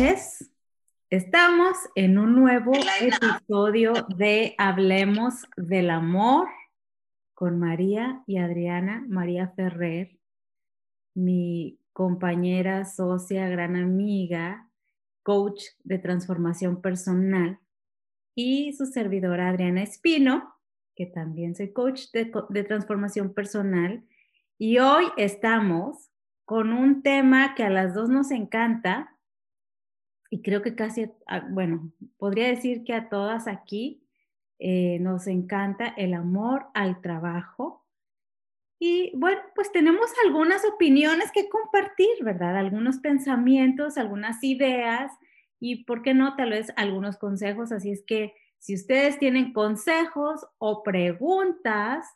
noches. Estamos en un nuevo episodio de Hablemos del Amor con María y Adriana, María Ferrer, mi compañera, socia, gran amiga, coach de transformación personal, y su servidora Adriana Espino, que también soy coach de, de transformación personal. Y hoy estamos con un tema que a las dos nos encanta y creo que casi, bueno, podría decir que a todas aquí eh, nos encanta el amor al trabajo. Y bueno, pues tenemos algunas opiniones que compartir, ¿verdad? Algunos pensamientos, algunas ideas y, ¿por qué no? Tal vez algunos consejos. Así es que si ustedes tienen consejos o preguntas,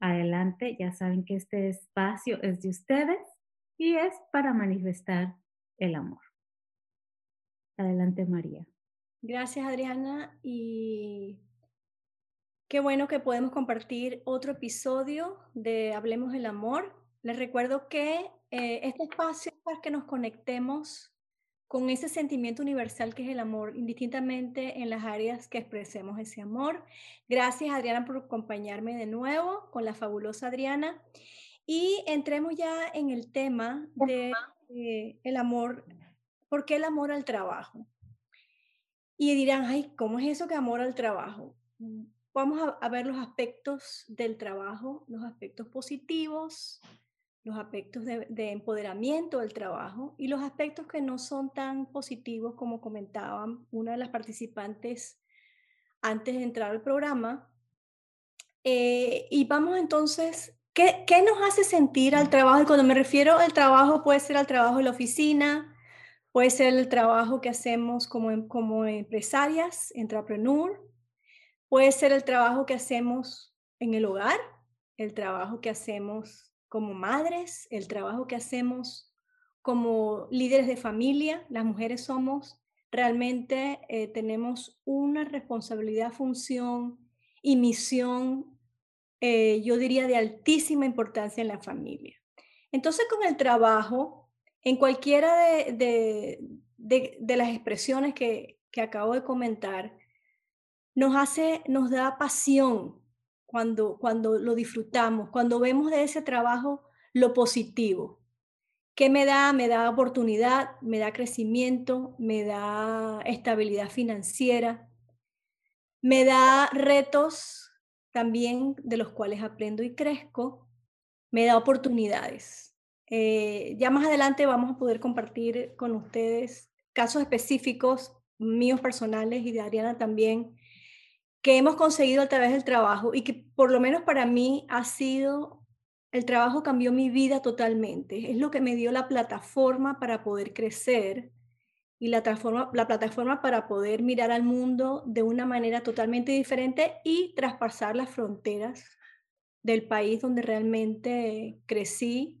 adelante, ya saben que este espacio es de ustedes y es para manifestar el amor. Adelante, María. Gracias, Adriana. Y qué bueno que podemos compartir otro episodio de Hablemos del Amor. Les recuerdo que eh, este espacio es para que nos conectemos con ese sentimiento universal que es el amor, indistintamente en las áreas que expresemos ese amor. Gracias, Adriana, por acompañarme de nuevo con la fabulosa Adriana. Y entremos ya en el tema de eh, el amor, ¿por qué el amor al trabajo? Y dirán, ay, ¿cómo es eso que amor al trabajo? Mm, vamos a, ver los aspectos del trabajo, los aspectos positivos, los aspectos de, de, empoderamiento del trabajo y los aspectos que no son tan positivos como comentaban una de las participantes antes de entrar al programa. Eh, y vamos entonces ¿Qué, nos hace sentir al trabajo? Cuando me refiero al trabajo, puede ser al trabajo en la oficina, puede ser el trabajo que hacemos como, em, como empresarias, entrepreneur, puede ser el trabajo que hacemos en el hogar, el trabajo que hacemos como madres, el trabajo que hacemos como líderes de familia. Las mujeres somos realmente, eh, tenemos una responsabilidad, función y misión eh, yo diría, de altísima importancia en la familia. Entonces, con el trabajo, en cualquiera de, las expresiones que, acabo de comentar, nos hace, nos da pasión cuando, cuando lo disfrutamos, cuando vemos de ese trabajo lo positivo. ¿Qué me da? Me da oportunidad, me da crecimiento, me da estabilidad financiera, me da retos también de los cuales aprendo y crezco, me da oportunidades. Eh, ya más adelante vamos a poder compartir con ustedes casos específicos míos personales y de Ariana también, que hemos conseguido a través del trabajo y que por lo menos para mí ha sido, el trabajo cambió mi vida totalmente. Es lo que me dio la plataforma para poder crecer y la, la plataforma para poder mirar al mundo de una manera totalmente diferente y traspasar las fronteras del país donde realmente crecí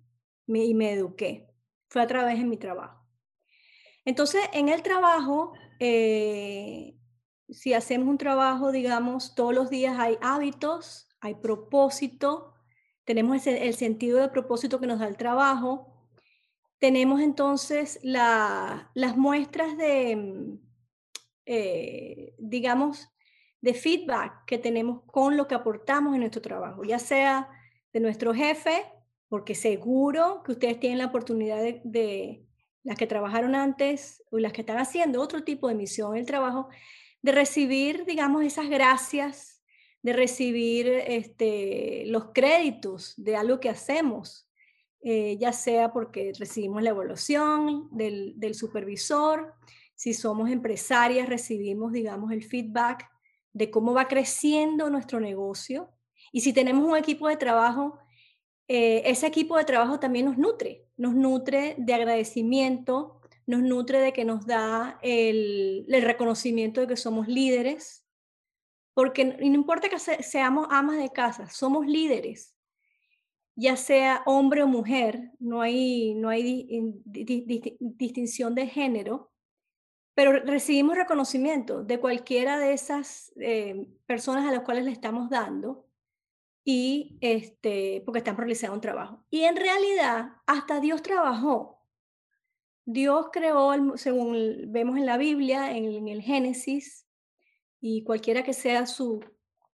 y me eduqué. Fue a través de mi trabajo. Entonces, en el trabajo, eh, si hacemos un trabajo, digamos, todos los días hay hábitos, hay propósito, tenemos el sentido de propósito que nos da el trabajo, tenemos entonces las muestras de, mm, eh, digamos, de feedback que tenemos con lo que aportamos en nuestro trabajo, ya sea de nuestro jefe, porque seguro que ustedes tienen la oportunidad de, las que trabajaron antes o las que están haciendo otro tipo de misión el trabajo, de recibir, digamos, esas gracias, de recibir este, los créditos de algo que hacemos, eh, ya sea porque recibimos la evaluación del, supervisor, si somos empresarias recibimos, digamos, el feedback de cómo va creciendo nuestro negocio. Y si tenemos un equipo de trabajo, eh, ese equipo de trabajo también nos nutre, nos nutre de agradecimiento, nos nutre de que nos da el, reconocimiento de que somos líderes, porque no importa que seamos amas de casa, somos líderes ya sea hombre o mujer, no hay, no hay distinción de género, pero recibimos reconocimiento de cualquiera de esas eh, personas a las cuales le estamos dando y este, porque están realizando un trabajo. Y en realidad, hasta Dios trabajó. Dios creó, según vemos en la Biblia, en, el Génesis, y cualquiera que sea su,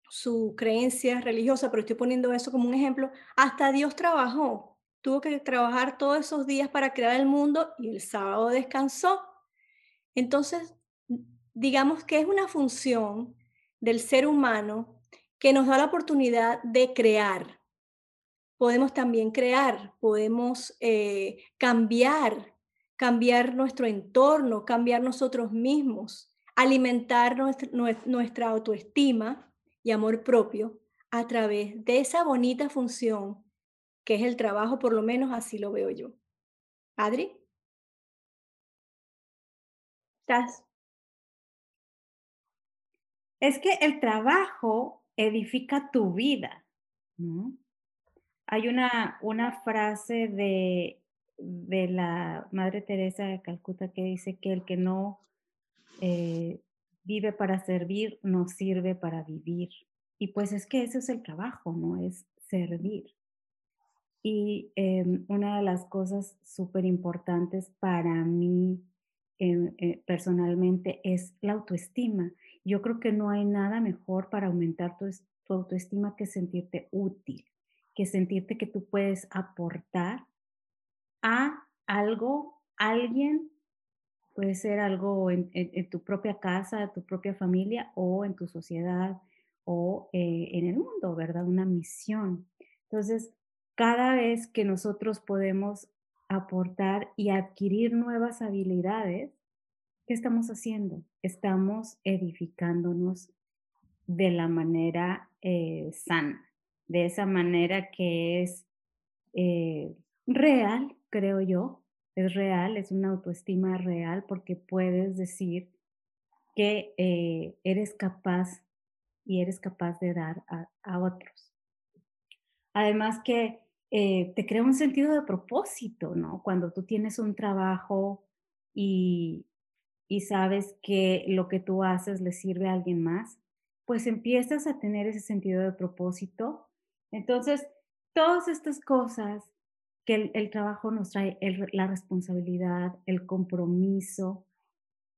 su creencia religiosa, pero estoy poniendo eso como un ejemplo, hasta Dios trabajó, tuvo que trabajar todos esos días para crear el mundo y el sábado descansó. Entonces, digamos que es una función del ser humano que nos da la oportunidad de crear. Podemos también crear, podemos eh, cambiar cambiar nuestro entorno, cambiar nosotros mismos, alimentar nuestra, autoestima y amor propio a través de esa bonita función que es el trabajo, por lo menos así lo veo yo. Adri. ¿Estás? Es que el trabajo edifica tu vida. Hay una, una frase de de la Madre Teresa de Calcuta que dice que el que no eh, vive para servir no sirve para vivir. Y pues es que ese es el trabajo, ¿no? Es servir. Y em, una de las cosas súper importantes para mí em, eh, personalmente es la autoestima. Yo creo que no hay nada mejor para aumentar tu autoestima que sentirte útil, que sentirte que tú puedes aportar a algo, alguien, puede ser algo en, tu propia casa, tu propia familia o en tu sociedad o eh, en el mundo, ¿verdad? Una misión. Entonces, cada vez que nosotros podemos aportar y adquirir nuevas habilidades, ¿qué estamos haciendo? Estamos edificándonos de la manera eh, sana, de esa manera que es eh, real, creo yo, es real, es una autoestima real porque puedes decir que eh, eres capaz y eres capaz de dar a, otros. Además que te crea un sentido de propósito, ¿no? Cuando tú tienes un trabajo y, y sabes que lo que tú haces le sirve a alguien más, pues empiezas a tener ese sentido de propósito. Entonces, todas estas cosas que el, trabajo nos trae la responsabilidad, el compromiso,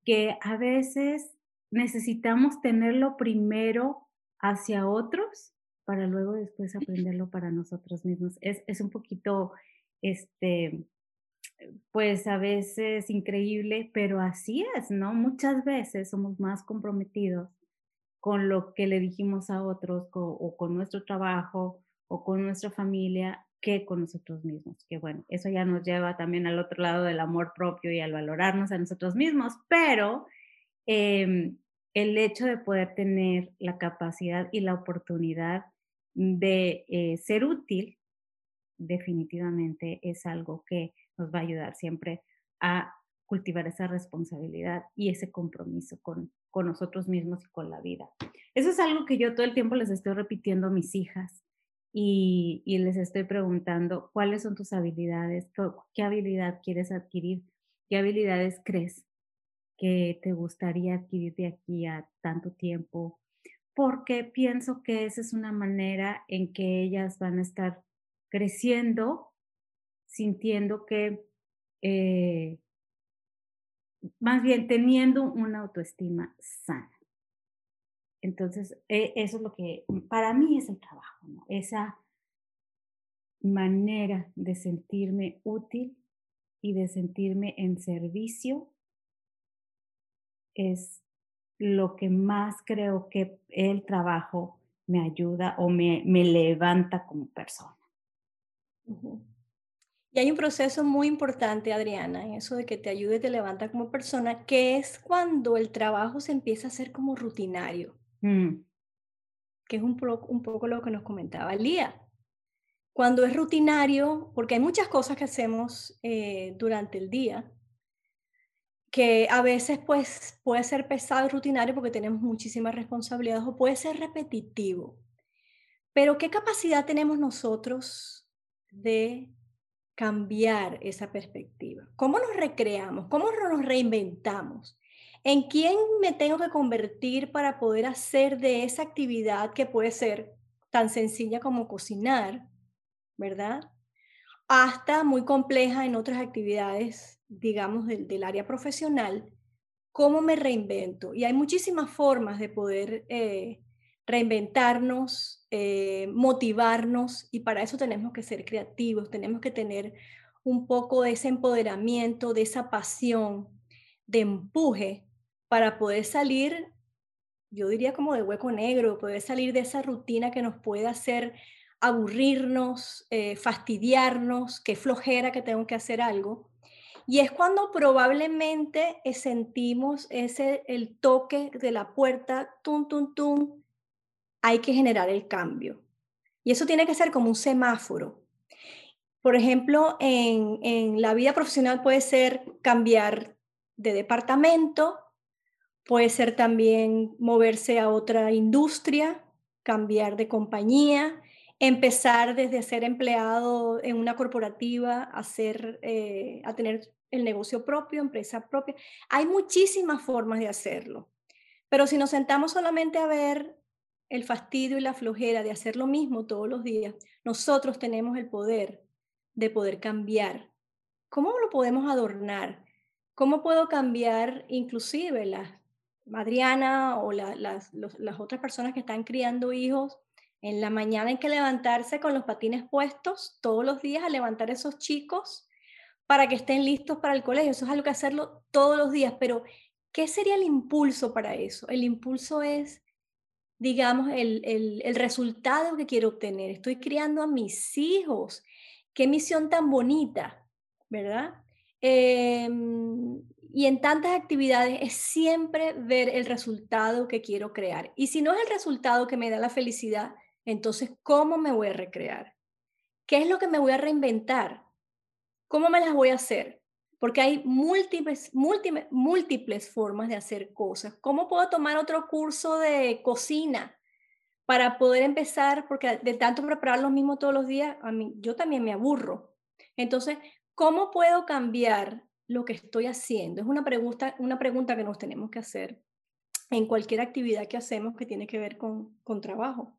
que a veces necesitamos tenerlo primero hacia otros para luego después aprenderlo para nosotros mismos. Es, es un poquito, este, pues a veces increíble, pero así es, ¿no? Muchas veces somos más comprometidos con lo que le dijimos a otros o con nuestro trabajo o con nuestra familia que con nosotros mismos. Que bueno, eso ya nos lleva también al otro lado del amor propio y al valorarnos a nosotros mismos, pero em, el hecho de poder tener la capacidad y la oportunidad de eh, ser útil, definitivamente es algo que nos va a ayudar siempre a cultivar esa responsabilidad y ese compromiso con, con nosotros mismos y con la vida. Eso es algo que yo todo el tiempo les estoy repitiendo a mis hijas y, les estoy preguntando cuáles son tus habilidades, qué, habilidad quieres adquirir, qué habilidades crees que te gustaría adquirir de aquí a tanto tiempo, porque pienso que esa es una manera en que ellas van a estar creciendo, sintiendo que, eh, más bien teniendo una autoestima sana. Entonces, e, eso es lo que para mí es el trabajo, esa manera de sentirme útil y de sentirme en servicio es lo que más creo que el trabajo me ayuda o me, levanta como persona. Y hay un proceso muy importante, Adriana, en eso de que te ayude y te levanta como persona, que es cuando el trabajo se empieza a hacer como rutinario. Mm. Que es un, un poco lo que nos comentaba Lía. Cuando es rutinario, porque hay muchas cosas que hacemos eh, durante el día, que a veces pues puede ser pesado y rutinario porque tenemos muchísimas responsabilidades o puede ser repetitivo. Pero ¿qué capacidad tenemos nosotros de cambiar esa perspectiva? ¿Cómo nos recreamos? ¿Cómo nos reinventamos? ¿En quién me tengo que convertir para poder hacer de esa actividad que puede ser tan sencilla como cocinar, ¿verdad? Hasta muy compleja en otras actividades digamos, del, área profesional, ¿cómo me reinvento? Y hay muchísimas formas de poder eh, reinventarnos, eh, motivarnos, y para eso tenemos que ser creativos, tenemos que tener un poco de ese empoderamiento, de esa pasión, de empuje para poder salir, yo diría como de hueco negro, poder salir de esa rutina que nos puede hacer aburrirnos, eh, fastidiarnos, qué flojera que tengo que hacer algo. Y es cuando probablemente eh, sentimos ese, el toque de la puerta, tum, tum, tum, hay que generar el cambio. Y eso tiene que ser como un semáforo. Por ejemplo, en, en la vida profesional puede ser cambiar de departamento, puede ser también moverse a otra industria, cambiar de compañía, empezar desde ser empleado en una corporativa a, ser, eh, a tener el negocio propio, empresa propia. Hay muchísimas formas de hacerlo, pero si nos sentamos solamente a ver el fastidio y la flojera de hacer lo mismo todos los días, nosotros tenemos el poder de poder cambiar. ¿Cómo lo podemos adornar? ¿Cómo puedo cambiar inclusive la Adriana o las, otras personas que están criando hijos? En la mañana hay que levantarse con los patines puestos todos los días a levantar esos chicos para que estén listos para el colegio. Eso es algo que hacerlo todos los días, pero ¿qué sería el impulso para eso? El impulso es, digamos, el, el, resultado que quiero obtener. Estoy criando a mis hijos. Qué misión tan bonita, ¿verdad? Em, y en tantas actividades es siempre ver el resultado que quiero crear. Y si no es el resultado que me da la felicidad, entonces, ¿cómo me voy a recrear? ¿Qué es lo que me voy a reinventar? ¿Cómo me las voy a hacer? Porque hay múltiples, múltiples, formas de hacer cosas. ¿Cómo puedo tomar otro curso de cocina para poder empezar? Porque de tanto preparar lo mismo todos los días, a mí, yo también me aburro. Entonces, ¿cómo puedo cambiar lo que estoy haciendo? Es una pregunta, una pregunta que nos tenemos que hacer en cualquier actividad que hacemos que tiene que ver con, con trabajo.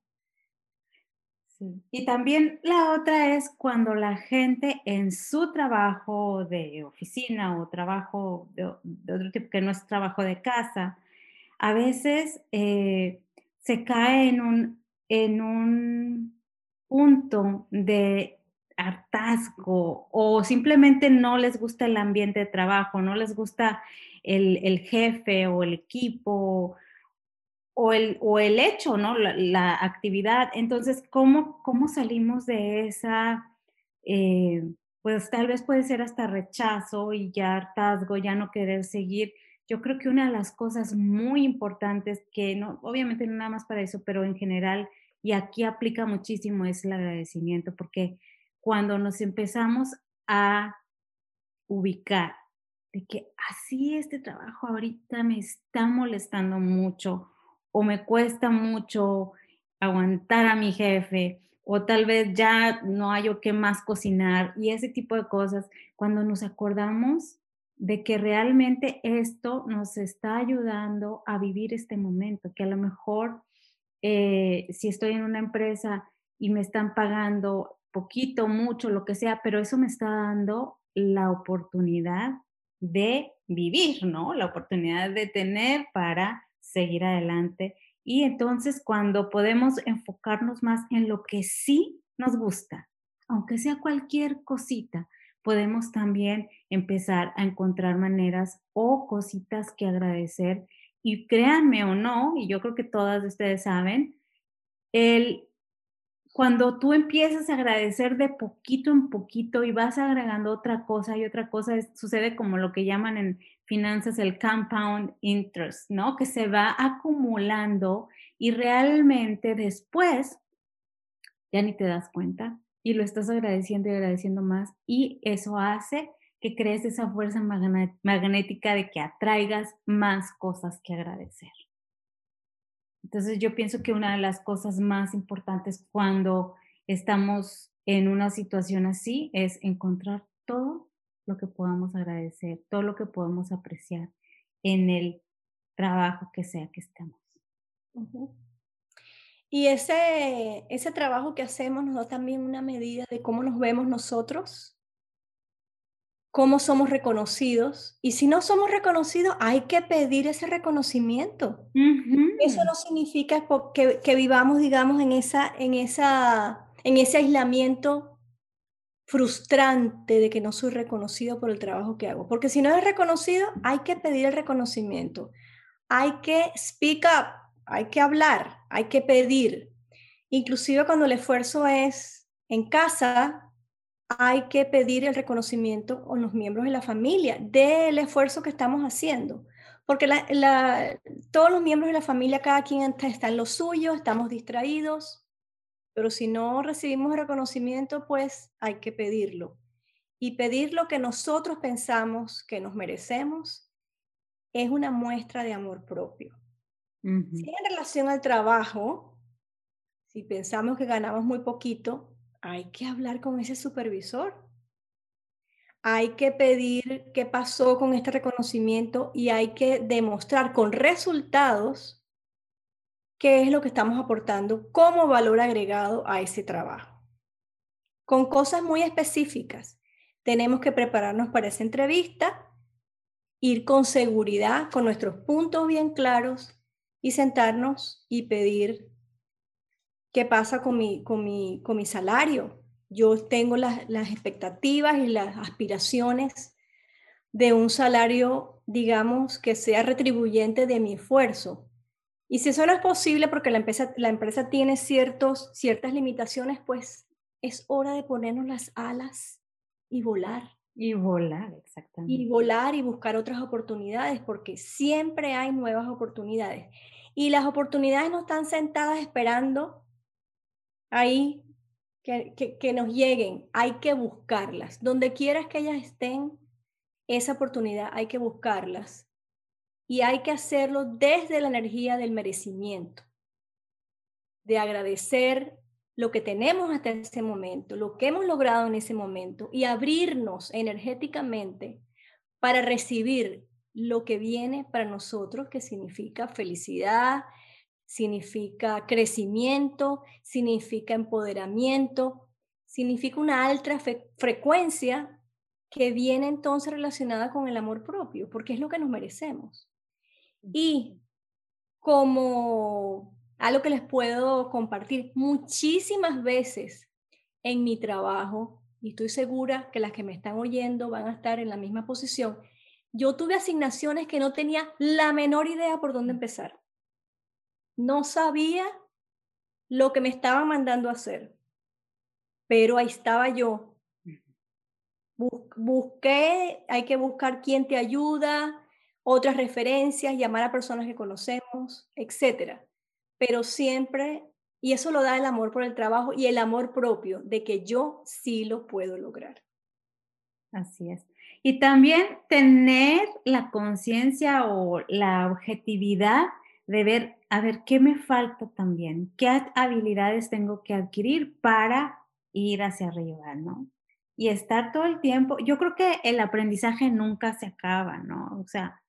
Y también la otra es cuando la gente en su trabajo de oficina o trabajo de, otro tipo que no es trabajo de casa, a veces eh, se cae en un, en un punto de hartazgo o simplemente no les gusta el ambiente de trabajo, no les gusta el, el jefe o el equipo o el, o el hecho, ¿no? La, actividad. Entonces, ¿cómo, ¿cómo salimos de esa, eh, pues tal vez puede ser hasta rechazo y ya hartazgo, ya no querer seguir? Yo creo que una de las cosas muy importantes que, no, obviamente no nada más para eso, pero en general, y aquí aplica muchísimo, es el agradecimiento, porque cuando nos empezamos a ubicar de que así este trabajo ahorita me está molestando mucho o me cuesta mucho aguantar a mi jefe o tal vez ya no hay o qué más cocinar y ese tipo de cosas, cuando nos acordamos de que realmente esto nos está ayudando a vivir este momento, que a lo mejor eh, si estoy en una empresa y me están pagando poquito, mucho, lo que sea, pero eso me está dando la oportunidad de vivir, ¿no? La oportunidad de tener para seguir adelante. Y entonces cuando podemos enfocarnos más en lo que sí nos gusta, aunque sea cualquier cosita, podemos también empezar a encontrar maneras o cositas que agradecer. Y créanme o no, y yo creo que todas ustedes saben, el cuando tú empiezas a agradecer de poquito en poquito y vas agregando otra cosa y otra cosa, sucede como lo que llaman en finanzas el compound interest, ¿no? Que se va acumulando y realmente después ya ni te das cuenta y lo estás agradeciendo y agradeciendo más y eso hace que crees esa fuerza magnética de que atraigas más cosas que agradecer. Entonces yo pienso que una de las cosas más importantes cuando estamos en una situación así es encontrar todo lo que podamos agradecer, todo lo que podemos apreciar en el trabajo que sea que estemos. Y ese, ese trabajo que hacemos nos da también una medida de cómo nos vemos nosotros cómo somos reconocidos. Y si no somos reconocidos, hay que pedir ese reconocimiento. Eso no significa que, que, vivamos, digamos, en, esa, en, esa, en ese aislamiento frustrante de que no soy reconocido por el trabajo que hago. Porque si no es reconocido, hay que pedir el reconocimiento. Hay que speak up, hay que hablar, hay que pedir. Inclusive cuando el esfuerzo es en casa, hay que pedir el reconocimiento con los miembros de la familia del esfuerzo que estamos haciendo. Porque todos los miembros de la familia, cada quien está en lo suyo, estamos distraídos, pero si no recibimos reconocimiento, pues hay que pedirlo. Y pedir lo que nosotros pensamos que nos merecemos es una muestra de amor propio. Si en relación al trabajo, si pensamos que ganamos muy poquito, hay que hablar con ese supervisor. Hay que pedir qué pasó con este reconocimiento y hay que demostrar con resultados qué es lo que estamos aportando como valor agregado a ese trabajo. Con cosas muy específicas. Tenemos que prepararnos para esa entrevista, ir con seguridad, con nuestros puntos bien claros y sentarnos y pedir ¿Qué pasa con mi, con mi, con mi salario? Yo tengo las, las expectativas y las aspiraciones de un salario, digamos, que sea retribuyente de mi esfuerzo. Y si eso no es posible porque la empresa, la empresa tiene ciertos, ciertas limitaciones, pues es hora de ponernos las alas y volar. Y volar, exactamente. Y volar y buscar otras oportunidades, porque siempre hay nuevas oportunidades. Y las oportunidades no están sentadas esperando ahí que, que, nos lleguen, hay que buscarlas. Donde quieras que ellas estén, esa oportunidad hay que buscarlas. Y hay que hacerlo desde la energía del merecimiento, de agradecer lo que tenemos hasta ese momento, lo que hemos logrado en ese momento y abrirnos energéticamente para recibir lo que viene para nosotros, que significa felicidad, significa crecimiento, significa empoderamiento, significa una alta frecuencia que viene entonces relacionada con el amor propio, porque es lo que nos merecemos. Y como algo que les puedo compartir muchísimas veces en mi trabajo, y estoy segura que las que me están oyendo van a estar en la misma posición, yo tuve asignaciones que no tenía la menor idea por dónde empezar no sabía lo que me estaba mandando a hacer, pero ahí estaba yo. Busqué, hay que buscar quién te ayuda, otras referencias, llamar a personas que conocemos, etcétera. Pero siempre, y eso lo da el amor por el trabajo y el amor propio de que yo sí lo puedo lograr. Así es. Y también tener la conciencia o la objetividad de ver, a ver, ¿qué me falta también? ¿Qué habilidades tengo que adquirir para ir hacia arriba, no? Y estar todo el tiempo, yo creo que el aprendizaje nunca se acaba, ¿no? O sea,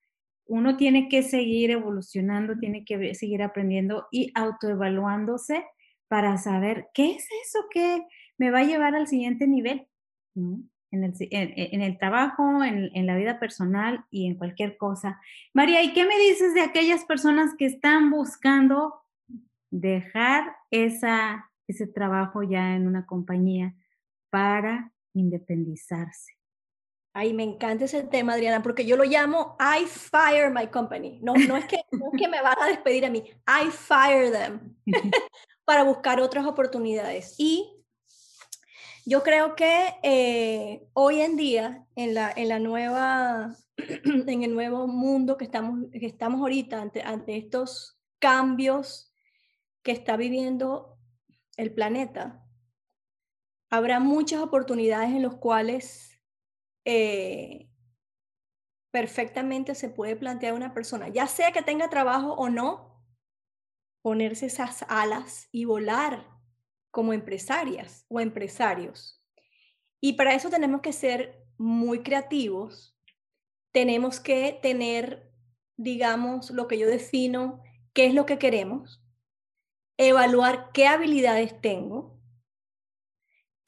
uno tiene que seguir evolucionando, tiene que seguir aprendiendo y autoevaluándose para saber qué es eso que me va a llevar al siguiente nivel, ¿no? En el, en, el trabajo, en, en, la vida personal y en cualquier cosa. María, ¿y qué me dices de aquellas personas que están buscando dejar esa, ese trabajo ya en una compañía para independizarse? Ay, me encanta ese tema, Adriana, porque yo lo llamo I fire my company. No, no, es, que, no es que me van a despedir a mí, I fire them para buscar otras oportunidades. Y yo creo que eh, hoy en día, en la, en la nueva, en el nuevo mundo que estamos, que estamos ahorita, ante, ante estos cambios que está viviendo el planeta, habrá muchas oportunidades en las cuales eh, perfectamente se puede plantear una persona, ya sea que tenga trabajo o no, ponerse esas alas y volar como empresarias o empresarios. Y para eso tenemos que ser muy creativos, tenemos que tener, digamos, lo que yo defino, qué es lo que queremos, evaluar qué habilidades tengo,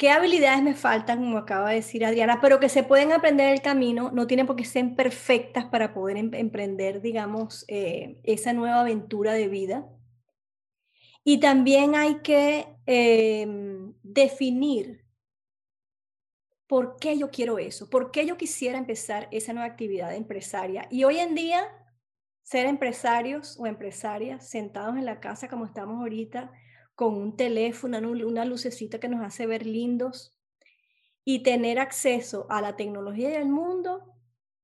¿Qué habilidades me faltan, como acaba de decir Adriana, pero que se pueden aprender en el camino? No tienen por qué ser perfectas para poder em, emprender, digamos, eh, esa nueva aventura de vida. Y también hay que em, definir por qué yo quiero eso, por qué yo quisiera empezar esa nueva actividad empresaria. Y hoy en día, ser empresarios o empresarias sentados en la casa como estamos ahorita, con un teléfono, una lucecita que nos hace ver lindos y tener acceso a la tecnología y al mundo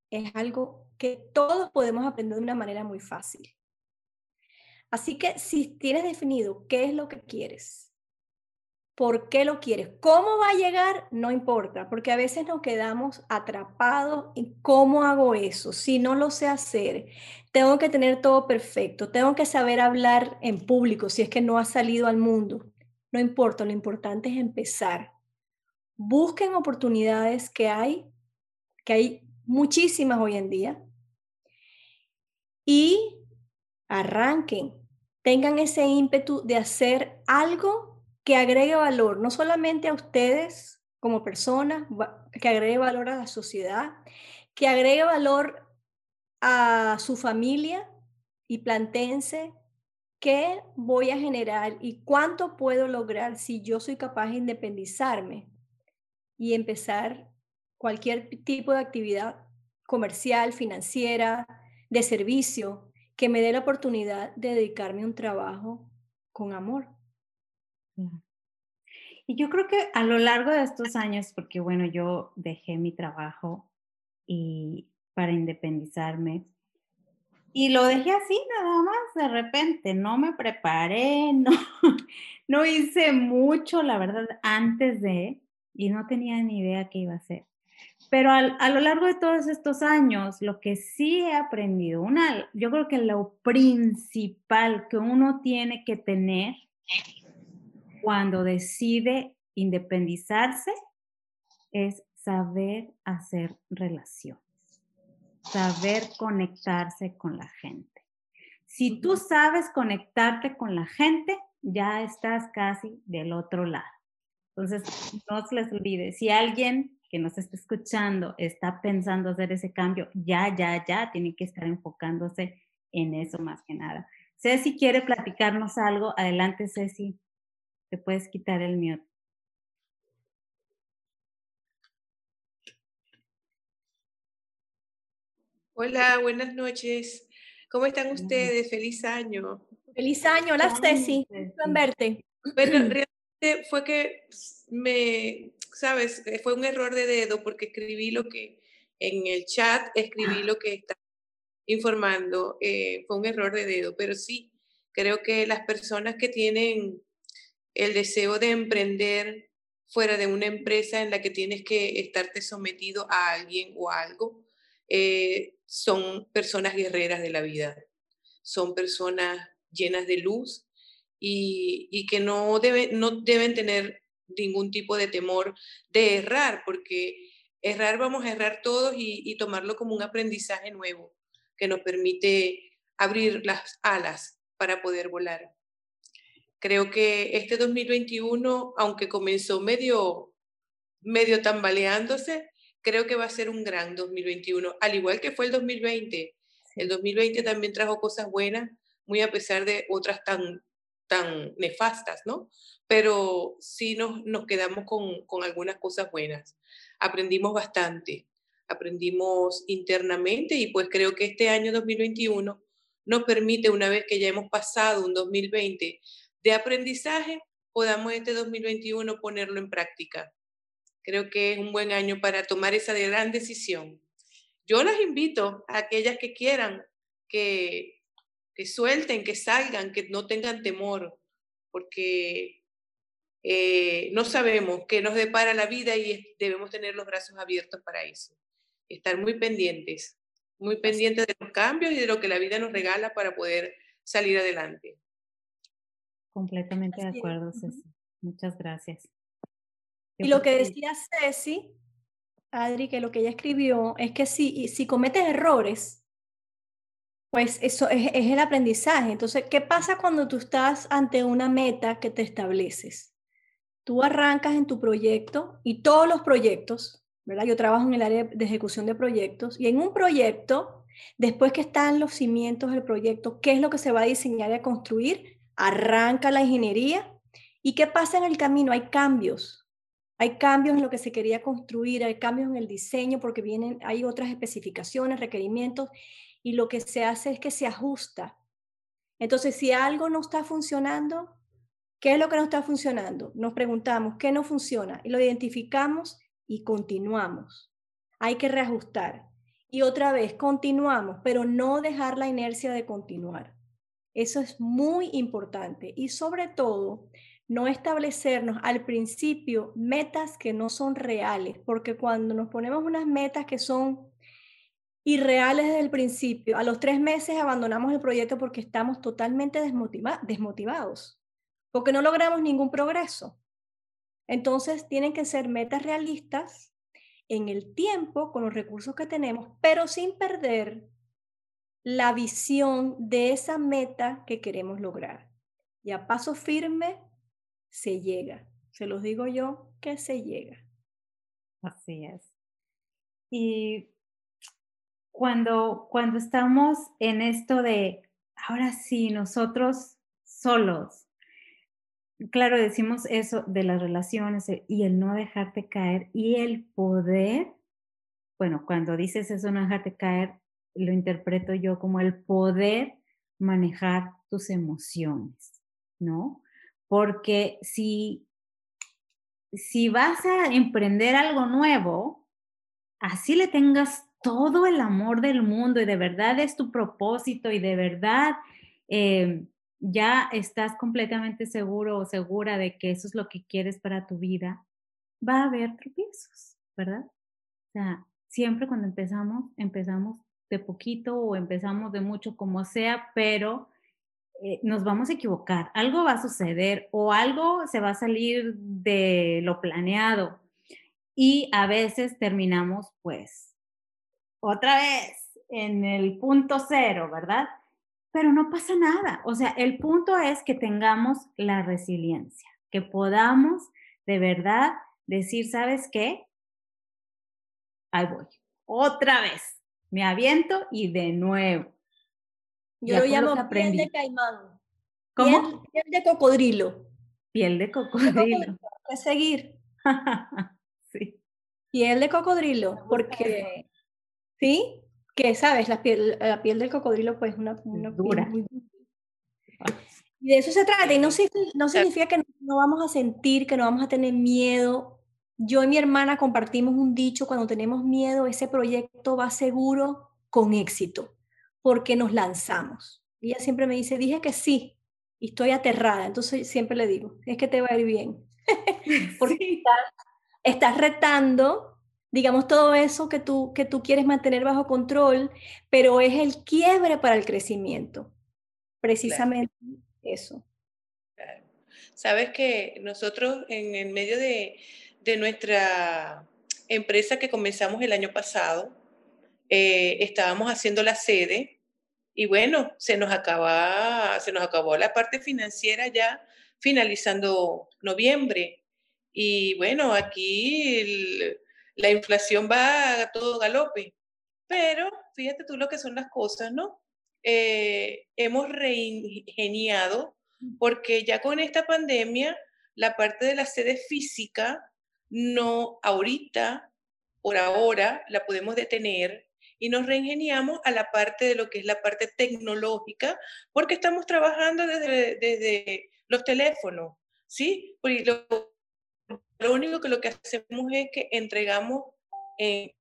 es algo que todos podemos aprender de una manera muy fácil. Así que si tienes definido qué es lo que quieres, por qué lo quieres. ¿Cómo va a llegar? No importa, porque a veces nos quedamos atrapados en cómo hago eso. Si no lo sé hacer, tengo que tener todo perfecto, tengo que saber hablar en público si es que no ha salido al mundo. No importa, lo importante es empezar. Busquen oportunidades que hay, que hay muchísimas hoy en día, y arranquen, tengan ese ímpetu de hacer algo que agregue valor, no solamente a ustedes como personas, que agregue valor a la sociedad, que agregue valor a su familia y plantense qué voy a generar y cuánto puedo lograr si yo soy capaz de independizarme y empezar cualquier tipo de actividad comercial, financiera, de servicio, que me dé la oportunidad de dedicarme a un trabajo con amor. Y yo creo que a lo largo de estos años, porque bueno, yo dejé mi trabajo y para independizarme, y lo dejé así nada más de repente, no me preparé, no, no hice mucho, la verdad, antes de, y no tenía ni idea qué iba a hacer. Pero a lo largo de todos estos años, lo que sí he aprendido, una, yo creo que lo principal que uno tiene que tener cuando decide independizarse es saber hacer relaciones, saber conectarse con la gente. Si tú sabes conectarte con la gente, ya estás casi del otro lado. Entonces, no se les olvide, si alguien que nos está escuchando está pensando hacer ese cambio, ya, ya, ya, tiene que estar enfocándose en eso más que nada. Ceci quiere platicarnos algo. Adelante, Ceci te puedes quitar el mute. Hola, buenas noches. ¿Cómo están ustedes? Feliz año. Feliz año. Hola, Ceci. verte. Bueno, realmente fue que me, sabes, eh, fue un error de dedo porque escribí lo que en el chat, escribí lo que está informando. Eh, fue un error de dedo, pero sí, creo que las personas que tienen el deseo de emprender fuera de una empresa en la que tienes que estarte sometido a alguien o algo, eh, son personas guerreras de la vida, son personas llenas de luz y, que no, no deben tener ningún tipo de temor de errar, porque errar vamos a errar todos y, y tomarlo como un aprendizaje nuevo que nos permite abrir las alas para poder volar. Creo que este 2021, aunque comenzó medio, medio tambaleándose, creo que va a ser un gran 2021, al igual que fue el 2020. El 2020 también trajo cosas buenas, muy a pesar de otras tan, tan nefastas, ¿no? Pero sí nos, nos quedamos con, con algunas cosas buenas. Aprendimos bastante, aprendimos internamente y pues creo que este año 2021 nos permite, una vez que ya hemos pasado un 2020 de aprendizaje, podamos este 2021 ponerlo en práctica. Creo que es un buen año para tomar esa gran decisión. Yo las invito a aquellas que quieran que, que suelten, que salgan, que no tengan temor, porque eh, no sabemos qué nos depara la vida y debemos tener los brazos abiertos para eso. Estar muy pendientes, muy pendientes de los cambios y de lo que la vida nos regala para poder salir adelante. Completamente de acuerdo, Ceci. Muchas gracias. Y lo que decía Ceci, Adri, que lo que ella escribió es que si, si cometes errores, pues eso es, es, el aprendizaje. Entonces, ¿qué pasa cuando tú estás ante una meta que te estableces? Tú arrancas en tu proyecto y todos los proyectos, ¿verdad? Yo trabajo en el área de ejecución de proyectos y en un proyecto, después que están los cimientos del proyecto, ¿qué es lo que se va a diseñar y a construir? Arranca la ingeniería y ¿qué pasa en el camino? Hay cambios. Hay cambios en lo que se quería construir, hay cambios en el diseño porque vienen, hay otras especificaciones, requerimientos y lo que se hace es que se ajusta. Entonces, si algo no está funcionando, ¿Qué es lo que no está funcionando? Nos preguntamos, ¿qué no funciona? Y lo identificamos y continuamos. Hay que reajustar. Y otra vez, continuamos, pero no dejar la inercia de continuar. Eso es muy importante. Y sobre todo, no establecernos al principio metas que no son reales, porque cuando nos ponemos unas metas que son irreales desde el principio, a los tres meses abandonamos el proyecto porque estamos totalmente desmotivados porque no logramos ningún progreso. Entonces, tienen que ser metas realistas en el tiempo, con los recursos que tenemos, pero sin perder la visión de esa meta que queremos lograr. Y a paso firme se llega. Se los digo yo que se llega. Así es. Y cuando, cuando estamos en esto de, ahora sí, nosotros solos, claro, decimos eso de las relaciones eh, y el no dejarte caer y el poder, bueno, cuando dices eso, no dejarte caer, lo interpreto yo como el poder manejar tus emociones, ¿no? Porque si, si vas a emprender algo nuevo, así le tengas todo el amor del mundo y de verdad es tu propósito y de verdad eh, ya estás completamente seguro o segura de que eso es lo que quieres para tu vida, va a haber tropiezos, ¿verdad? O sea, siempre cuando empezamos, empezamos de poquito o empezamos de mucho, como sea, pero eh, nos vamos a equivocar, algo va a suceder o algo se va a salir de lo planeado y a veces terminamos pues otra vez en el punto cero, ¿verdad? Pero no pasa nada. O sea, el punto es que tengamos la resiliencia, que podamos de verdad decir, ¿sabes qué? Ahí voy. Otra vez. Me aviento y de nuevo. Yo lo llamo piel de caimán. ¿Cómo? Piel, de cocodrilo. Piel de cocodrilo. De seguir. sí. Piel de cocodrilo, porque... ¿Sí? Que, ¿sabes? La piel, la piel del cocodrilo, pues, una, una dura. Y de eso se trata, y no, no significa que no vamos a sentir, que no vamos a tener miedo. Yo y mi hermana compartimos un dicho, cuando tenemos miedo, ese proyecto va seguro con éxito, porque nos lanzamos. Y ella siempre me dice, dije que sí, y estoy aterrada, entonces siempre le digo, es que te va a ir bien, porque estás retando digamos, todo eso que tú, que tú quieres mantener bajo control, pero es el quiebre para el crecimiento. Precisamente eso. Sabes que nosotros en el medio de, de, nuestra empresa que comenzamos el año pasado, eh, estábamos haciendo la sede y bueno, se nos, acaba, se nos acabó la parte financiera ya finalizando noviembre. Y bueno, aquí el, la inflación va a todo galope. Pero fíjate tú lo que son las cosas, ¿no? Eh, hemos reingeniado porque ya con esta pandemia, la parte de la sede física, no ahorita, por ahora, la podemos detener y nos reingeniamos a la parte de lo que es la parte tecnológica, porque estamos trabajando desde, los teléfonos, ¿sí? Porque lo, lo único que lo que hacemos es que entregamos eh,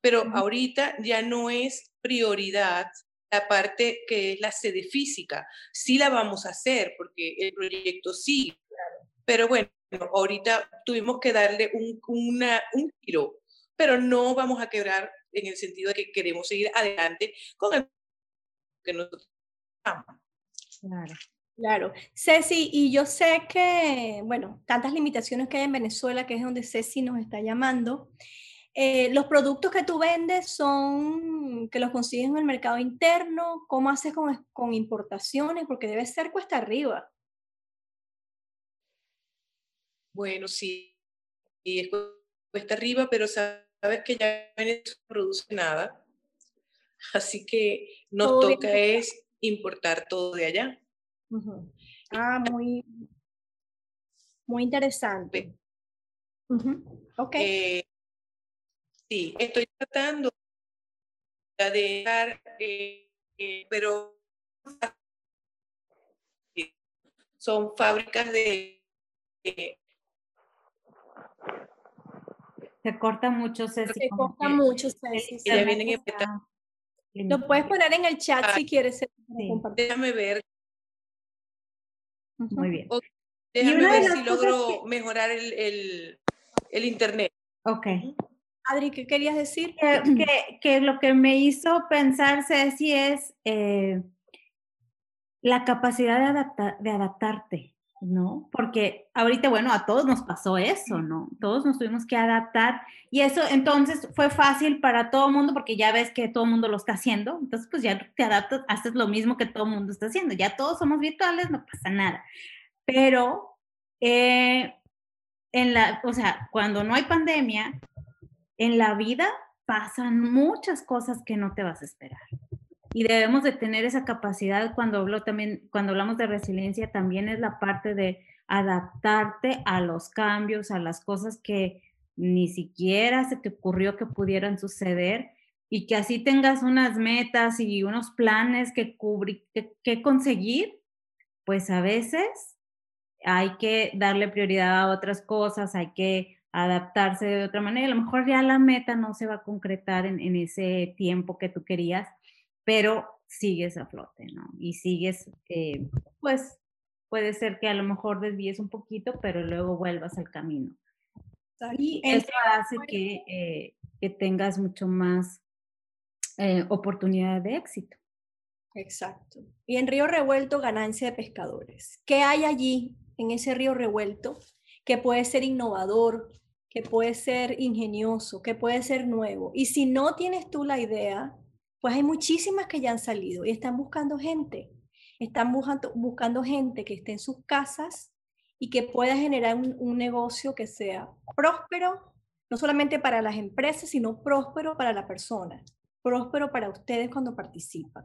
pero ahorita ya no es prioridad la parte que es la sede física. Sí la vamos a hacer porque el proyecto sí, pero bueno, ahorita tuvimos que darle un, una, un giro, pero no vamos a quebrar en el sentido de que queremos seguir adelante con el que nosotros Claro. Claro. Ceci, y yo sé que, bueno, tantas limitaciones que hay en Venezuela, que es donde Ceci nos está llamando, eh, los productos que tú vendes son que los consigues en el mercado interno, ¿cómo haces con, con importaciones? Porque debe ser cuesta arriba. Bueno, sí, y es cuesta arriba, pero sabes que ya no se produce nada. Así que nos toca es importar todo de allá. Ah, muy, muy interesante. Ok. Eh, sí, estoy tratando de dejar, eh, eh, pero son fábricas de... se corta mucho, Ceci. Se corta mucho, Ceci. Ya vienen Lo puedes poner en el chat si quieres. Déjame ver. Muy bien. déjame ver si logro mejorar el, el, el, internet. Ok. Adri, ¿qué querías decir? Que, que, lo que me hizo pensar, Ceci, es eh, la capacidad de, adaptar, de adaptarte. ¿No? Porque ahorita, bueno, a todos nos pasó eso, ¿no? Todos nos tuvimos que adaptar y eso entonces fue fácil para todo el mundo porque ya ves que todo el mundo lo está haciendo, entonces pues ya te adaptas, haces lo mismo que todo el mundo está haciendo, ya todos somos virtuales, no pasa nada. Pero eh, en la, o sea, cuando no hay pandemia, en la vida pasan muchas cosas que no te vas a esperar y debemos de tener esa capacidad cuando hablo también, cuando hablamos de resiliencia, también es la parte de adaptarte a los cambios, a las cosas que ni siquiera se te ocurrió que pudieran suceder y que así tengas unas metas y unos planes que, cubrir, que, conseguir, pues a veces hay que darle prioridad a otras cosas, hay que adaptarse de otra manera. A lo mejor ya la meta no se va a concretar en, en ese tiempo que tú querías, pero sigues a flote, ¿no? Y sigues, eh, pues puede ser que a lo mejor desvíes un poquito, pero luego vuelvas al camino. Y eso hace que, eh, que tengas mucho más eh, oportunidad de éxito. Exacto. Y en Río Revuelto, ganancia de pescadores. ¿Qué hay allí en ese río revuelto que puede ser innovador, que puede ser ingenioso, que puede ser nuevo? Y si no tienes tú la idea, pues hay muchísimas que ya han salido y están buscando gente. Están buscando, buscando gente que esté en sus casas y que pueda generar un, negocio que sea próspero, no solamente para las empresas, sino próspero para la persona, próspero para ustedes cuando participan.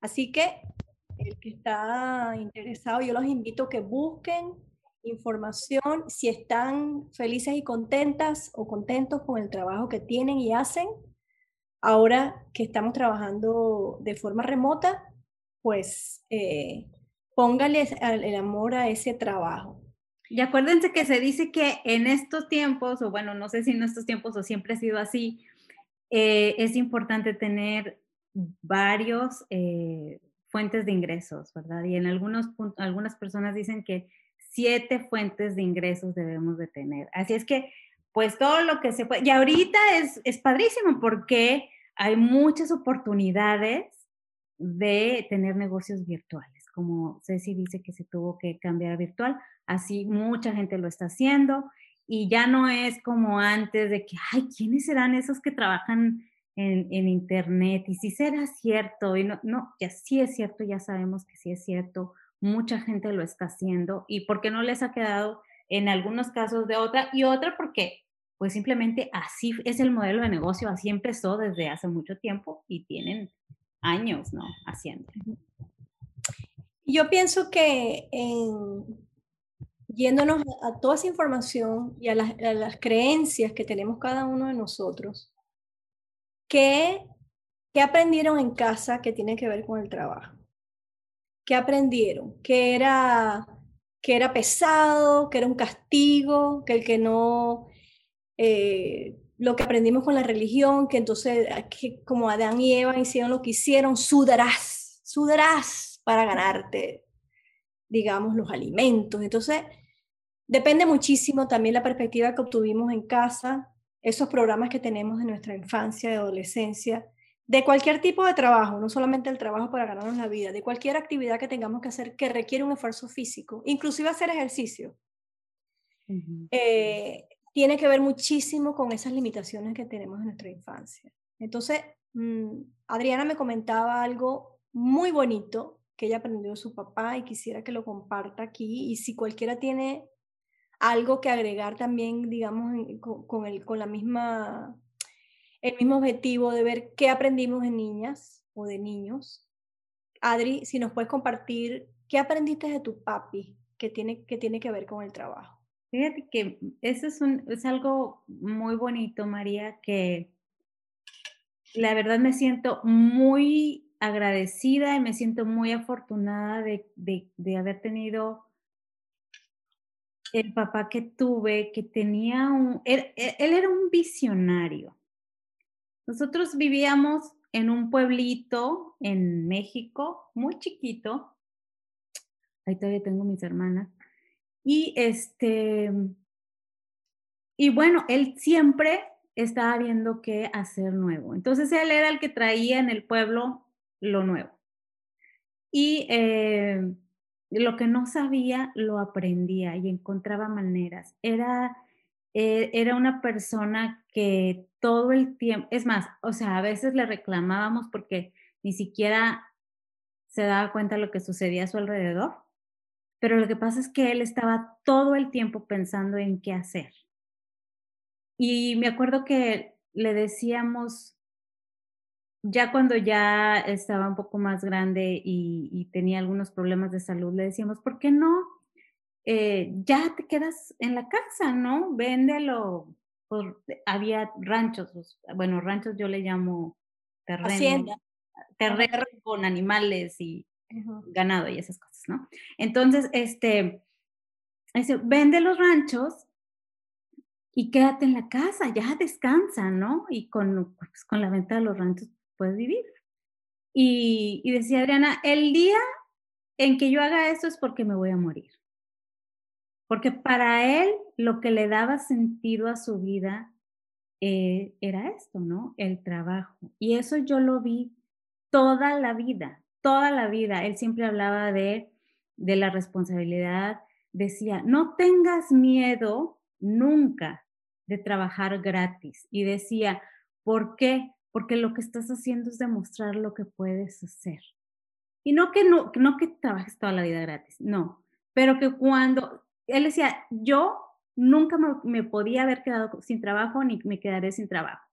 Así que el que está interesado, yo los invito a que busquen información, si están felices y contentas o contentos con el trabajo que tienen y hacen, Ahora que estamos trabajando de forma remota, pues eh, póngale el amor a ese trabajo. Y acuérdense que se dice que en estos tiempos, o bueno, no sé si en estos tiempos o siempre ha sido así, eh, es importante tener varios eh, fuentes de ingresos, ¿verdad? Y en algunos algunas personas dicen que siete fuentes de ingresos debemos de tener. Así es que pues todo lo que se puede. Y ahorita es, es padrísimo porque hay muchas oportunidades de tener negocios virtuales. Como Ceci dice que se tuvo que cambiar a virtual, así mucha gente lo está haciendo y ya no es como antes de que, ay, ¿quiénes serán esos que trabajan en, en Internet? Y si será cierto, y no, no, ya sí es cierto, ya sabemos que sí es cierto, mucha gente lo está haciendo y porque no les ha quedado en algunos casos de otra y otra porque pues simplemente así es el modelo de negocio, así empezó desde hace mucho tiempo y tienen años, ¿no? Haciendo. Yo pienso que en, yéndonos a toda esa información y a las, a las, creencias que tenemos cada uno de nosotros, ¿qué, ¿qué aprendieron en casa que tiene que ver con el trabajo? ¿Qué aprendieron? ¿Que era que era pesado, que era un castigo, que el que no, eh, lo que aprendimos con la religión, que entonces que como Adán y Eva hicieron lo que hicieron, sudarás, sudarás para ganarte, digamos, los alimentos. Entonces, depende muchísimo también la perspectiva que obtuvimos en casa, esos programas que tenemos en nuestra infancia y adolescencia, de cualquier tipo de trabajo, no solamente el trabajo para ganarnos la vida, de cualquier actividad que tengamos que hacer que requiere un esfuerzo físico, inclusive hacer ejercicio. tiene que ver muchísimo con esas limitaciones que tenemos en nuestra infancia. Entonces, mm, Adriana me comentaba algo muy bonito que ella aprendió de su papá y quisiera que lo comparta aquí. Y si cualquiera tiene algo que agregar también, digamos, con, el, con la misma, el mismo objetivo de ver qué aprendimos de niñas o de niños. Adri, si nos puedes compartir qué aprendiste de tu papi que tiene que, tiene que ver con el trabajo. Fíjate que eso es, un, es algo muy bonito, María, que la verdad me siento muy agradecida y me siento muy afortunada de, de, haber tenido el papá que tuve, que tenía un, él, era un visionario. Nosotros vivíamos en un pueblito en México, muy chiquito. Ahí todavía tengo mis hermanas. Y este, y bueno, él siempre estaba viendo qué hacer nuevo. Entonces él era el que traía en el pueblo lo nuevo. Y eh, lo que no sabía lo aprendía y encontraba maneras. Era, eh, era una persona que todo el tiempo, es más, o sea, a veces le reclamábamos porque ni siquiera se daba cuenta de lo que sucedía a su alrededor, pero lo que pasa es que él estaba todo el tiempo pensando en qué hacer. Y me acuerdo que le decíamos, ya cuando ya estaba un poco más grande y, tenía algunos problemas de salud, le decíamos, ¿por qué no? Eh, ya te quedas en la casa, ¿no? Véndelo. Por, había ranchos, bueno, ranchos yo le llamo terreno. Hacienda. Terreno con animales y ganado y esas cosas, ¿no? Entonces, este, vende los ranchos y quédate en la casa, ya descansa, ¿no? Y con, pues, con la venta de los ranchos puedes vivir. Y, decía Adriana, el día en que yo haga eso es porque me voy a morir. Porque para él lo que le daba sentido a su vida eh, era esto, ¿no? El trabajo. Y eso yo lo vi toda la vida, toda la vida. Él siempre hablaba de, de la responsabilidad. Decía, no tengas miedo nunca de trabajar gratis. Y decía, ¿por qué? porque lo que estás haciendo es demostrar lo que puedes hacer. Y no que no, no que trabajes toda la vida gratis, no, pero que cuando él decía, yo nunca me, podía haber quedado sin trabajo ni me quedaré sin trabajo,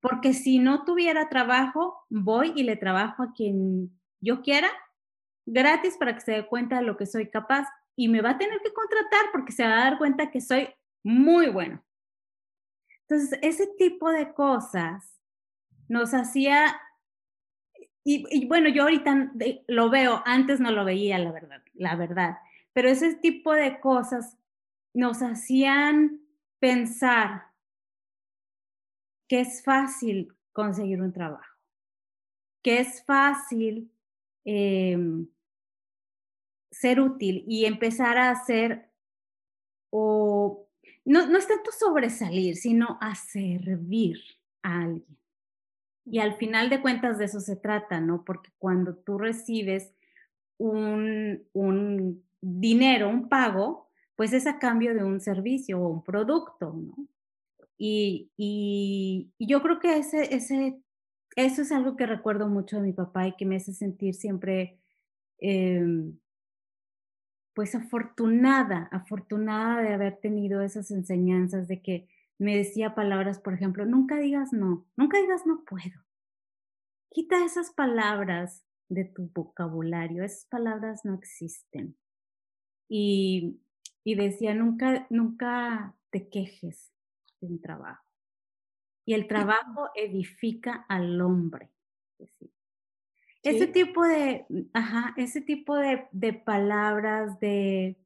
porque si no tuviera trabajo, voy y le trabajo a quien yo quiera, gratis para que se dé cuenta de lo que soy capaz y me va a tener que contratar porque se va a dar cuenta que soy muy bueno. Entonces, ese tipo de cosas nos hacía, y, bueno, yo ahorita lo veo, antes no lo veía, la verdad, la verdad, pero ese tipo de cosas nos hacían pensar que es fácil conseguir un trabajo, que es fácil em, ser útil y empezar a hacer, o no, no es tanto sobresalir, sino a servir a alguien. Y al final de cuentas de eso se trata, ¿no? Porque cuando tú recibes un, un dinero, un pago, pues es a cambio de un servicio o un producto. Y, y, yo creo que ese, ese, eso es algo que recuerdo mucho de mi papá y que me hace sentir siempre, em, pues afortunada, afortunada de haber tenido esas enseñanzas de que me decía palabras, por ejemplo, nunca digas no, nunca digas no puedo. Quita esas palabras de tu vocabulario, esas palabras no existen. Y, decía, nunca, nunca te quejes de un trabajo. Y el trabajo edifica al hombre. Ese tipo de, ajá, ese tipo de, de palabras, de,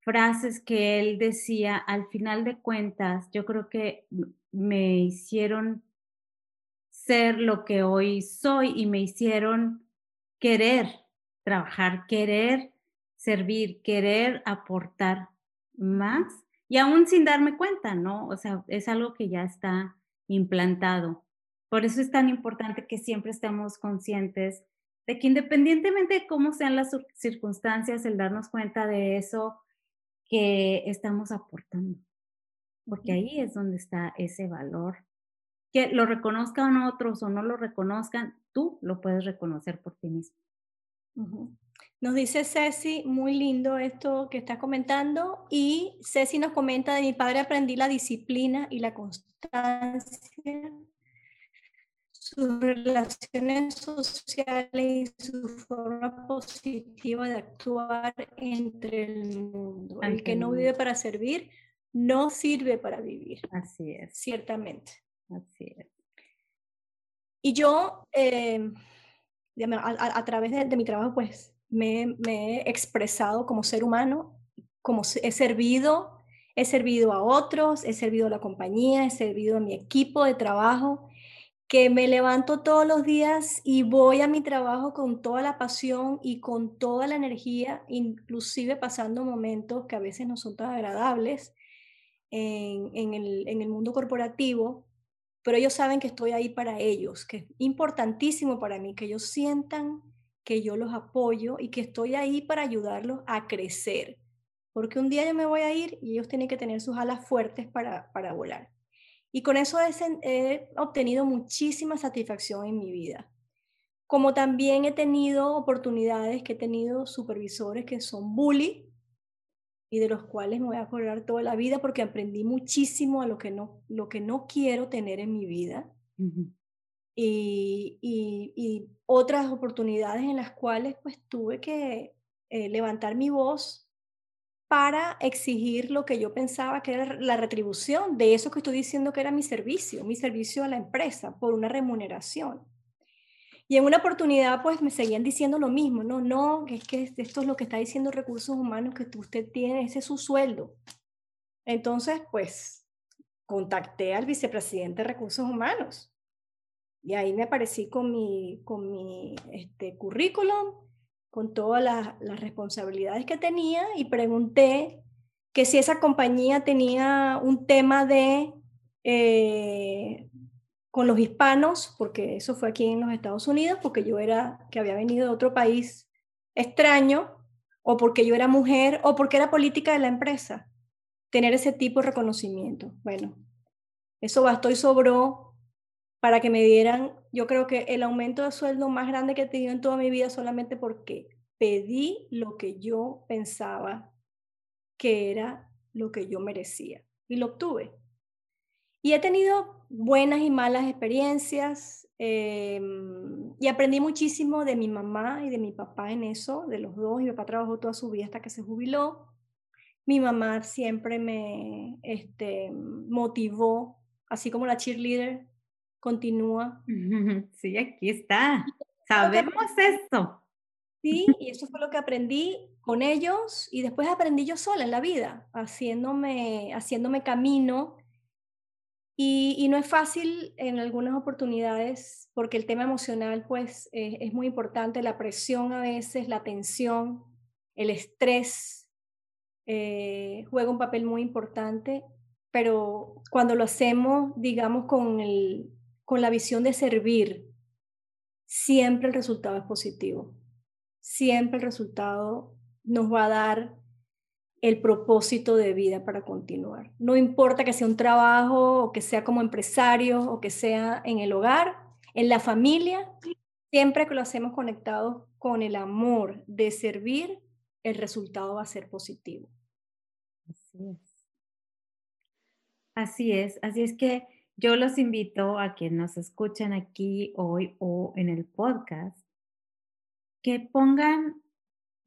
frases que él decía, al final de cuentas, yo creo que me hicieron ser lo que hoy soy y me hicieron querer trabajar, querer servir, querer aportar más y aún sin darme cuenta, ¿no? O sea, es algo que ya está implantado. Por eso es tan importante que siempre estemos conscientes de que independientemente de cómo sean las circunstancias, el darnos cuenta de eso que estamos aportando. porque ahí es donde está ese valor. Que lo reconozcan otros o no lo reconozcan, tú lo puedes reconocer por ti mismo. Nos dice Ceci, muy lindo esto que estás comentando, y Ceci nos comenta, de mi padre aprendí la disciplina y la constancia, sus relaciones sociales y su forma positiva de actuar entre el mundo. El que no vive para servir, no sirve para vivir. Así es. Ciertamente. Así es. Y yo, eh, a, través de, mi trabajo, pues me, he expresado como ser humano, como he servido, he servido a otros, he servido a la compañía, he servido a mi equipo de trabajo, que me levanto todos los días y voy a mi trabajo con toda la pasión y con toda la energía, inclusive pasando momentos que a veces no son tan agradables en, el, en el mundo corporativo, pero ellos saben que estoy ahí para ellos, que es importantísimo para mí que ellos sientan que yo los apoyo y que estoy ahí para ayudarlos a crecer, porque un día yo me voy a ir y ellos tienen que tener sus alas fuertes para, para volar. Y con eso he, obtenido muchísima satisfacción en mi vida. Como también he tenido oportunidades que he tenido supervisores que son bully, y de los cuales me voy a acordar toda la vida porque aprendí muchísimo a lo que no, lo que no quiero tener en mi vida. Y, otras oportunidades en las cuales pues tuve que eh, levantar mi voz para exigir lo que yo pensaba que era la retribución de eso que estoy diciendo que era mi servicio, mi servicio a la empresa por una remuneración. Y en una oportunidad, pues me seguían diciendo lo mismo, no, no, es que esto es lo que está diciendo recursos humanos, que usted tiene, ese es su sueldo. Entonces, pues, contacté al vicepresidente de recursos humanos. Y ahí me aparecí con mi, con mi este, currículum, con todas las, responsabilidades que tenía y pregunté que si esa compañía tenía un tema de eh, con los hispanos, porque eso fue aquí en los Estados Unidos, porque yo era, que había venido de otro país extraño, o porque yo era mujer, o porque era política de la empresa, tener ese tipo de reconocimiento. Bueno, eso bastó y sobró para que me dieran, yo creo que el aumento de sueldo más grande que he tenido en toda mi vida solamente porque pedí lo que yo pensaba que era lo que yo merecía y lo obtuve. Y he tenido buenas y malas experiencias em, y aprendí muchísimo de mi mamá y de mi papá en eso, de los dos. Mi papá trabajó toda su vida hasta que se jubiló. Mi mamá siempre me este, motivó, así como la cheerleader continúa. Sí, aquí está. Sabemos esto. Sí, y eso fue lo que aprendí con ellos y después aprendí yo sola en la vida, haciéndome, haciéndome camino y, no es fácil en algunas oportunidades porque el tema emocional pues eh, es muy importante, la presión a veces, la tensión, el estrés eh, juega un papel muy importante, pero cuando lo hacemos, digamos, con, el, con la visión de servir, siempre el resultado es positivo. Siempre el resultado nos va a dar el propósito de vida para continuar. No importa que sea un trabajo o que sea como empresario o que sea en el hogar, en la familia, siempre que lo hacemos conectado con el amor de servir, el resultado va a ser positivo. Así es. Así es, así es que yo los invito a quienes nos escuchan aquí hoy o en el podcast, que pongan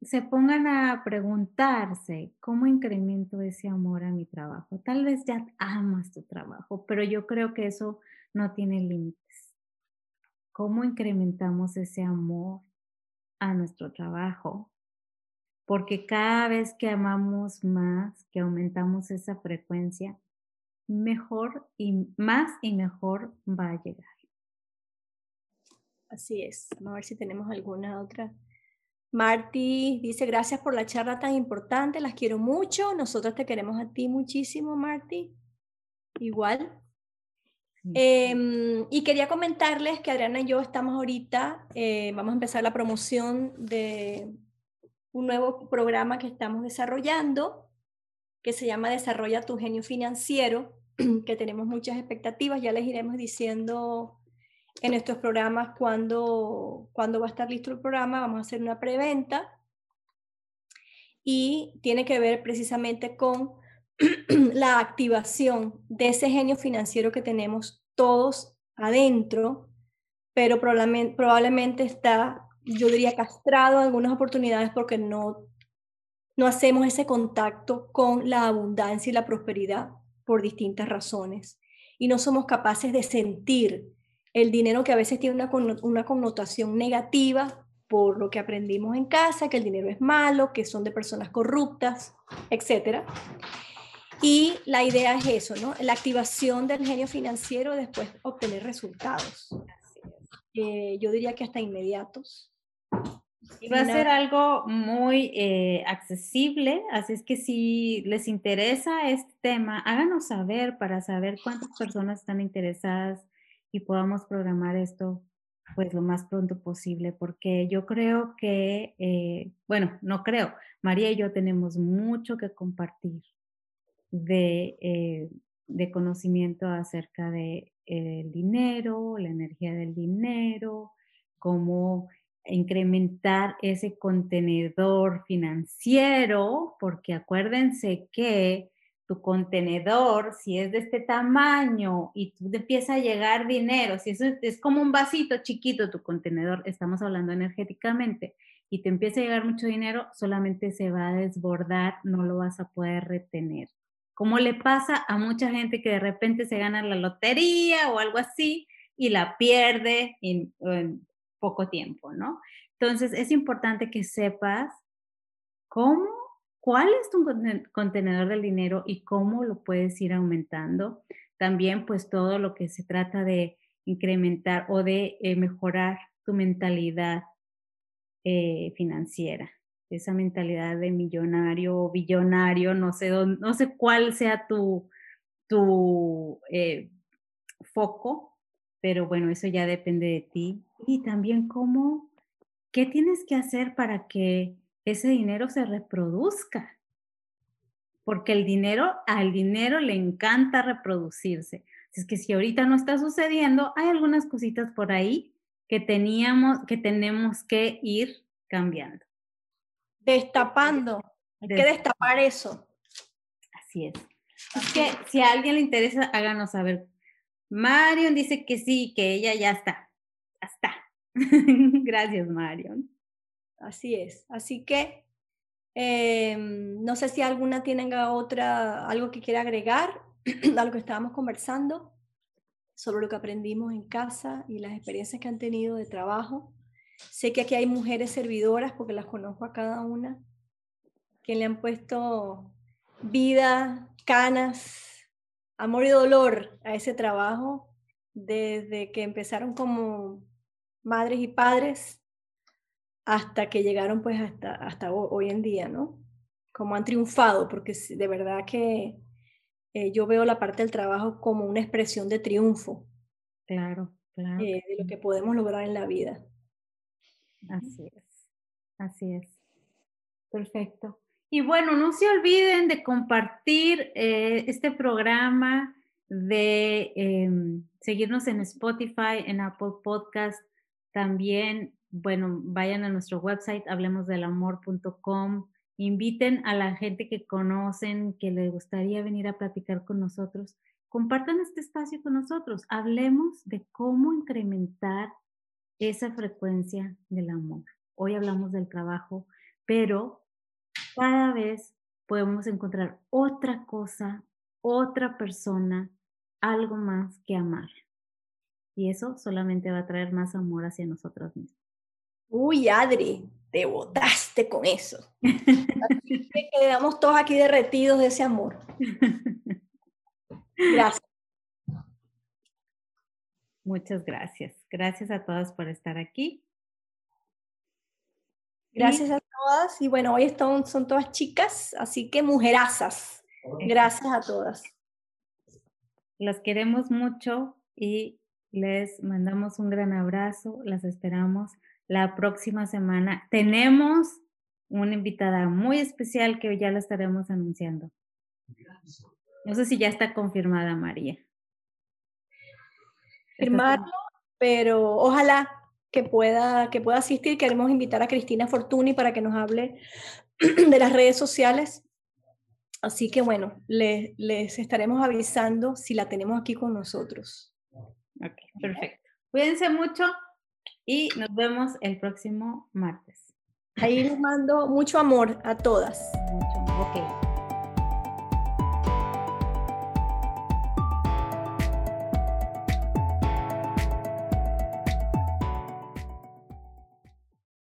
se pongan a preguntarse, ¿cómo incremento ese amor a mi trabajo? Tal vez ya amas tu trabajo, pero yo creo que eso no tiene límites. ¿Cómo incrementamos ese amor a nuestro trabajo? Porque cada vez que amamos más, que aumentamos esa frecuencia, mejor y más y mejor va a llegar. Así es. Vamos a ver si tenemos alguna otra Marty dice, gracias por la charla tan importante, las quiero mucho. Nosotros te queremos a ti muchísimo, Marty. Igual. Em, y quería comentarles que Adriana y yo estamos ahorita, eh, vamos a empezar la promoción de un nuevo programa que estamos desarrollando que se llama Desarrolla tu genio financiero, que tenemos muchas expectativas, ya les iremos diciendo en nuestros programas cuándo, cuando va a estar listo el programa, vamos a hacer una preventa. Y tiene que ver precisamente con la activación de ese genio financiero que tenemos todos adentro, pero probablemente, probablemente está, yo diría, castrado en algunas oportunidades porque no, no hacemos ese contacto con la abundancia y la prosperidad por distintas razones. Y no somos capaces de sentir el dinero que a veces tiene una, una connotación negativa por lo que aprendimos en casa, que el dinero es malo, que son de personas corruptas, etc. Y la idea es eso, ¿no? La activación del genio financiero, después obtener resultados. Eh, yo diría que hasta inmediatos. Y va a ser algo muy eh, accesible, así es que si les interesa este tema, háganos saber para saber cuántas personas están interesadas y podamos programar esto pues lo más pronto posible, porque yo creo que, eh, bueno, no creo, María y yo tenemos mucho que compartir de, eh, de conocimiento acerca de el dinero, la energía del dinero, cómo incrementar ese contenedor financiero, porque acuérdense que tu contenedor, si es de este tamaño y tú empieza a llegar dinero, si eso es, como un vasito chiquito tu contenedor, estamos hablando energéticamente, y te empieza a llegar mucho dinero, solamente se va a desbordar, no lo vas a poder retener. Como le pasa a mucha gente que de repente se gana la lotería o algo así y la pierde en poco tiempo, ¿no? Entonces es importante que sepas cómo cuál es tu contenedor del dinero y cómo lo puedes ir aumentando. También pues todo lo que se trata de incrementar o de eh, mejorar tu mentalidad eh, financiera, esa mentalidad de millonario o billonario, no sé, no sé cuál sea tu, tu eh, foco, pero bueno, eso ya depende de ti. Y también cómo, qué tienes que hacer para que ese dinero se reproduzca. Porque el dinero, al dinero le encanta reproducirse. Es que si ahorita no está sucediendo, hay algunas cositas por ahí que teníamos, que tenemos que ir cambiando. Destapando. Hay que destapar eso. Así es. Que si a alguien le interesa, háganos saber. Marion dice que sí, que ella ya está. Ya está. Gracias, Marion. Así es. Así que em, no sé si alguna tenga otra, algo que quiera agregar a lo que estábamos conversando sobre lo que aprendimos en casa y las experiencias que han tenido de trabajo. Sé que aquí hay mujeres servidoras porque las conozco a cada una, que le han puesto vida, canas, amor y dolor a ese trabajo desde que empezaron como madres y padres hasta que llegaron pues hasta, hasta hoy en día, ¿no? Como han triunfado, porque de verdad que eh, yo veo la parte del trabajo como una expresión de triunfo. Claro, claro. Eh, de lo que podemos lograr en la vida. Así es, así es. Perfecto. Y bueno, no se olviden de compartir eh, este programa, de em, seguirnos en Spotify, en Apple Podcast, también bueno, vayan a nuestro website, hablemosdelamor.com, inviten a la gente que conocen, que les gustaría venir a platicar con nosotros, compartan este espacio con nosotros, hablemos de cómo incrementar esa frecuencia del amor. Hoy hablamos del trabajo, pero cada vez podemos encontrar otra cosa, otra persona, algo más que amar. Y eso solamente va a traer más amor hacia nosotros mismos. Uy, Adri, te botaste con eso. Así que quedamos todos aquí derretidos de ese amor. Gracias. Muchas gracias. Gracias a todas por estar aquí. Gracias a todas. Y bueno, hoy son, son todas chicas, así que mujerazas. Gracias a todas. Las queremos mucho y les mandamos un gran abrazo. Las esperamos la próxima semana. Tenemos una invitada muy especial que ya la estaremos anunciando. No sé si ya está confirmada María. Firmarlo, pero ojalá que pueda, que pueda asistir. Queremos invitar a Cristina Fortuny para que nos hable de las redes sociales. Así que bueno, les, les estaremos avisando si la tenemos aquí con nosotros. Ok, perfecto. Cuídense mucho y nos vemos el próximo martes. Ahí les mando mucho amor a todas. Mucho, ok.